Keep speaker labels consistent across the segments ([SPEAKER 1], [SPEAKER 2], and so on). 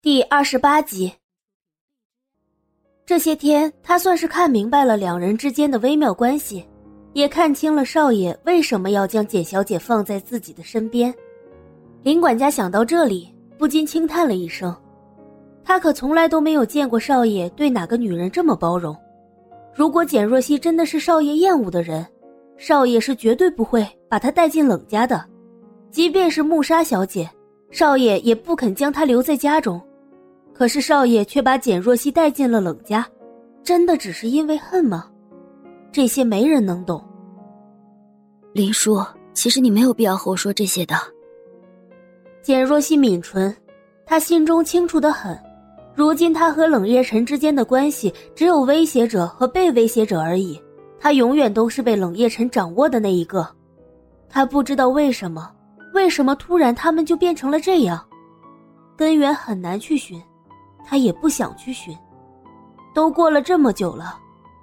[SPEAKER 1] 第二十八集。这些天，他算是看明白了两人之间的微妙关系，也看清了少爷为什么要将简小姐放在自己的身边。林管家想到这里，不禁轻叹了一声。他可从来都没有见过少爷对哪个女人这么包容。如果简若曦真的是少爷厌恶的人，少爷是绝对不会把她带进冷家的。即便是穆莎小姐，少爷也不肯将她留在家中。可是少爷却把简若曦带进了冷家，真的只是因为恨吗？这些没人能懂。
[SPEAKER 2] 林叔，其实你没有必要和我说这些的。
[SPEAKER 1] 简若曦抿唇，她心中清楚的很，如今她和冷夜晨之间的关系只有威胁者和被威胁者而已，她永远都是被冷夜晨掌握的那一个。她不知道为什么，为什么突然他们就变成了这样，根源很难去寻。他也不想去寻，都过了这么久了，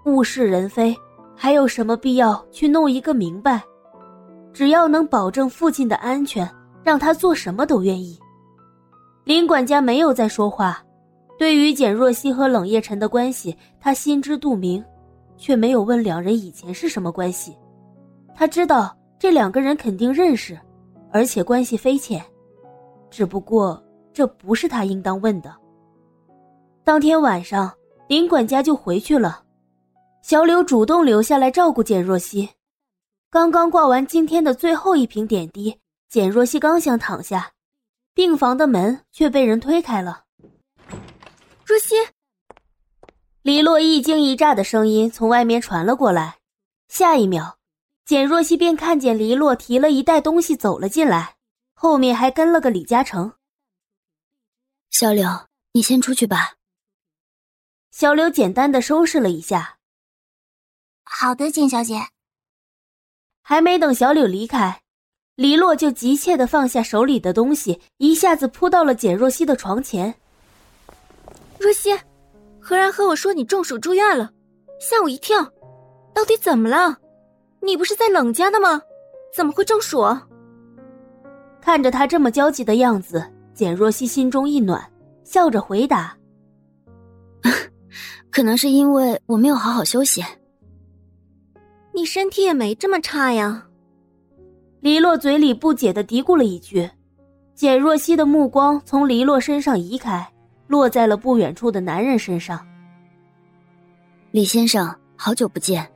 [SPEAKER 1] 物是人非，还有什么必要去弄一个明白？只要能保证父亲的安全，让他做什么都愿意。林管家没有再说话，对于简若曦和冷夜晨的关系，他心知肚明，却没有问两人以前是什么关系。他知道这两个人肯定认识，而且关系匪浅，只不过这不是他应当问的。当天晚上，林管家就回去了。小柳主动留下来照顾简若曦。刚刚挂完今天的最后一瓶点滴，简若曦刚想躺下，病房的门却被人推开了。
[SPEAKER 3] 若曦，
[SPEAKER 1] 李洛一惊一乍的声音从外面传了过来。下一秒，简若曦便看见黎洛提了一袋东西走了进来，后面还跟了个李嘉诚。
[SPEAKER 2] 小柳，你先出去吧。
[SPEAKER 1] 小柳简单的收拾了一下。
[SPEAKER 3] 好的，简小姐。
[SPEAKER 1] 还没等小柳离开，黎洛就急切的放下手里的东西，一下子扑到了简若曦的床前。
[SPEAKER 3] 若曦，何然和我说你中暑住院了，吓我一跳。到底怎么了？你不是在冷家的吗？怎么会中暑？
[SPEAKER 1] 看着他这么焦急的样子，简若曦心中一暖，笑着回答。
[SPEAKER 2] 可能是因为我没有好好休息。
[SPEAKER 3] 你身体也没这么差呀。
[SPEAKER 1] 黎洛嘴里不解的嘀咕了一句，简若曦的目光从黎洛身上移开，落在了不远处的男人身上。
[SPEAKER 2] 李先生，好久不见。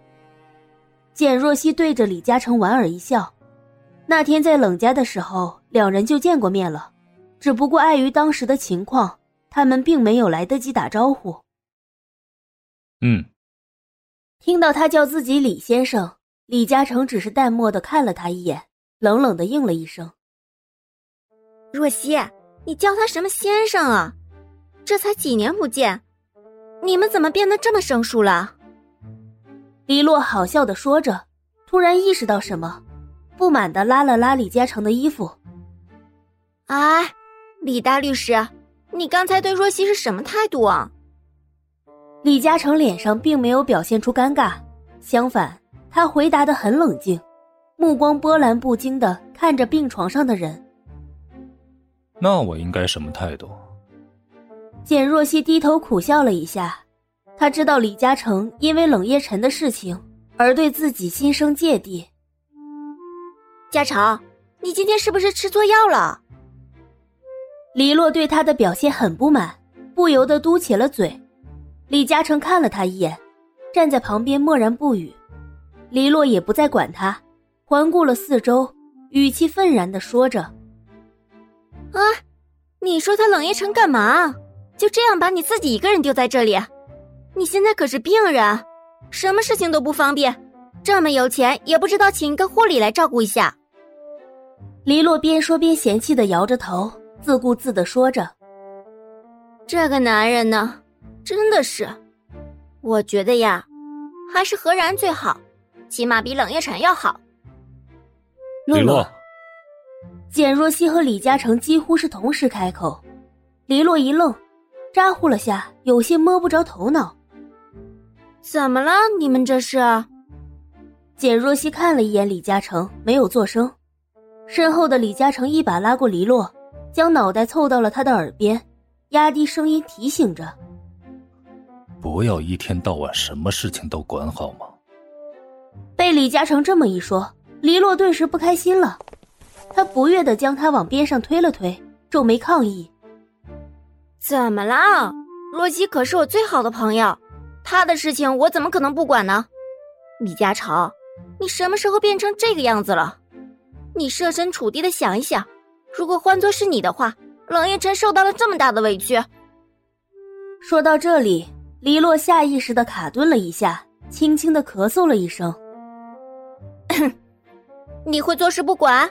[SPEAKER 1] 简若曦对着李嘉诚莞尔一笑。那天在冷家的时候，两人就见过面了，只不过碍于当时的情况，他们并没有来得及打招呼。
[SPEAKER 4] 嗯，
[SPEAKER 1] 听到他叫自己李先生，李嘉诚只是淡漠的看了他一眼，冷冷的应了一声。
[SPEAKER 3] 若曦，你叫他什么先生啊？这才几年不见，你们怎么变得这么生疏了？
[SPEAKER 1] 李洛好笑的说着，突然意识到什么，不满的拉了拉李嘉诚的衣服。
[SPEAKER 3] 哎，李大律师，你刚才对若曦是什么态度啊？
[SPEAKER 1] 李嘉诚脸上并没有表现出尴尬，相反，他回答的很冷静，目光波澜不惊的看着病床上的人。
[SPEAKER 4] 那我应该什么态度？
[SPEAKER 1] 简若曦低头苦笑了一下，她知道李嘉诚因为冷夜晨的事情而对自己心生芥蒂。
[SPEAKER 3] 嘉诚，你今天是不是吃错药了？
[SPEAKER 1] 李洛对他的表现很不满，不由得嘟起了嘴。李嘉诚看了他一眼，站在旁边默然不语。黎洛也不再管他，环顾了四周，语气愤然的说着：“
[SPEAKER 3] 啊，你说他冷夜成干嘛？就这样把你自己一个人丢在这里？你现在可是病人，什么事情都不方便，这么有钱也不知道请一个护理来照顾一下。”
[SPEAKER 1] 黎洛边说边嫌弃的摇着头，自顾自的说着：“
[SPEAKER 3] 这个男人呢？”真的是，我觉得呀，还是何然最好，起码比冷夜晨要好。
[SPEAKER 4] 李洛，
[SPEAKER 1] 简若曦和李嘉诚几乎是同时开口，黎洛一愣，咋呼了下，有些摸不着头脑。
[SPEAKER 3] 怎么了？你们这是？
[SPEAKER 1] 简若曦看了一眼李嘉诚，没有作声。身后的李嘉诚一把拉过黎洛，将脑袋凑到了他的耳边。压低声音提醒着：“
[SPEAKER 4] 不要一天到晚什么事情都管好吗？”
[SPEAKER 1] 被李嘉诚这么一说，黎洛顿时不开心了，他不悦的将他往边上推了推，皱眉抗议：“
[SPEAKER 3] 怎么了？洛基可是我最好的朋友，他的事情我怎么可能不管呢？李嘉诚，你什么时候变成这个样子了？你设身处地的想一想，如果换作是你的话，冷夜辰受到了这么大的委屈。”
[SPEAKER 1] 说到这里，黎洛下意识的卡顿了一下，轻轻的咳嗽了一声。
[SPEAKER 3] 你会坐视不管？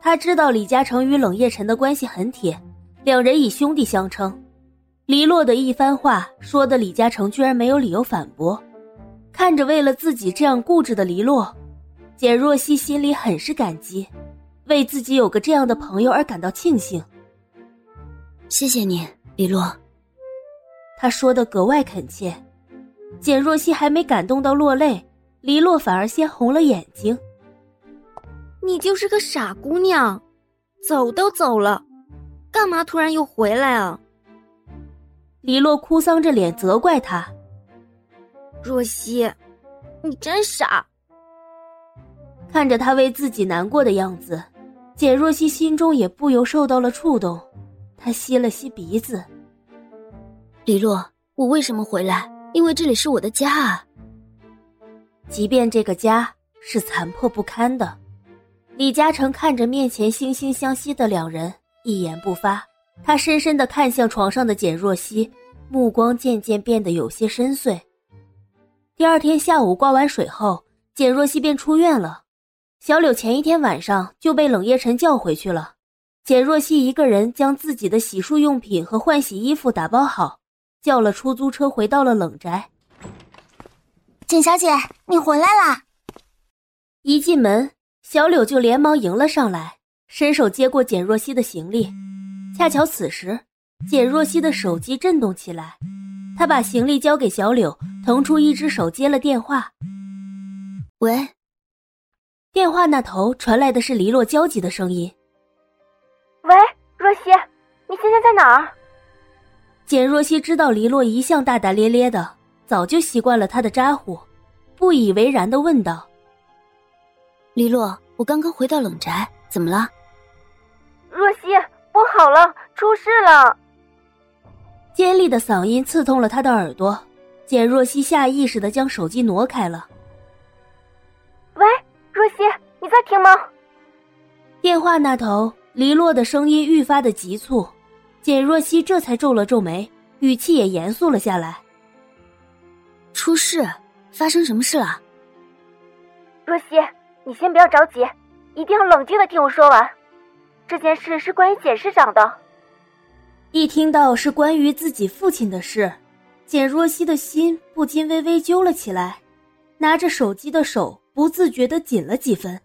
[SPEAKER 1] 他知道李嘉诚与冷夜辰的关系很铁，两人以兄弟相称。黎洛的一番话说的李嘉诚居然没有理由反驳。看着为了自己这样固执的黎洛，简若曦心里很是感激，为自己有个这样的朋友而感到庆幸。
[SPEAKER 2] 谢谢你，黎洛。
[SPEAKER 1] 他说的格外恳切。简若曦还没感动到落泪。黎洛反而先红了眼睛。
[SPEAKER 3] 你就是个傻姑娘，走都走了，干嘛突然又回来啊？
[SPEAKER 1] 黎洛哭丧着脸责怪他：“
[SPEAKER 3] 若曦，你真傻。”
[SPEAKER 1] 看着他为自己难过的样子，简若曦心中也不由受到了触动。她吸了吸鼻子：“
[SPEAKER 2] 李洛，我为什么回来？因为这里是我的家啊。”
[SPEAKER 1] 即便这个家是残破不堪的，李嘉诚看着面前惺惺相惜的两人，一言不发。他深深的看向床上的简若曦，目光渐渐变得有些深邃。第二天下午挂完水后，简若曦便出院了。小柳前一天晚上就被冷夜辰叫回去了。简若曦一个人将自己的洗漱用品和换洗衣服打包好，叫了出租车回到了冷宅。
[SPEAKER 5] 简小姐，你回来啦！
[SPEAKER 1] 一进门，小柳就连忙迎了上来，伸手接过简若曦的行李。恰巧此时，简若曦的手机震动起来，她把行李交给小柳，腾出一只手接了电话。
[SPEAKER 2] 喂，
[SPEAKER 1] 电话那头传来的是黎洛焦急的声音：“
[SPEAKER 3] 喂，若曦，你现在在哪儿？”
[SPEAKER 1] 简若曦知道黎洛一向大大咧咧的。早就习惯了他的咋呼，不以为然的问道：“
[SPEAKER 2] 黎洛，我刚刚回到冷宅，怎么了？”
[SPEAKER 3] 若曦，不好了，出事了！
[SPEAKER 1] 尖利的嗓音刺痛了他的耳朵，简若曦下意识的将手机挪开了。
[SPEAKER 3] 喂，若曦，你在听吗？
[SPEAKER 1] 电话那头，黎洛的声音愈发的急促，简若曦这才皱了皱眉，语气也严肃了下来。
[SPEAKER 2] 出事？发生什么事了？
[SPEAKER 3] 若曦，你先不要着急，一定要冷静的听我说完。这件事是关于简市长的。
[SPEAKER 1] 一听到是关于自己父亲的事，简若曦的心不禁微微揪了起来，拿着手机的手不自觉的紧了几分。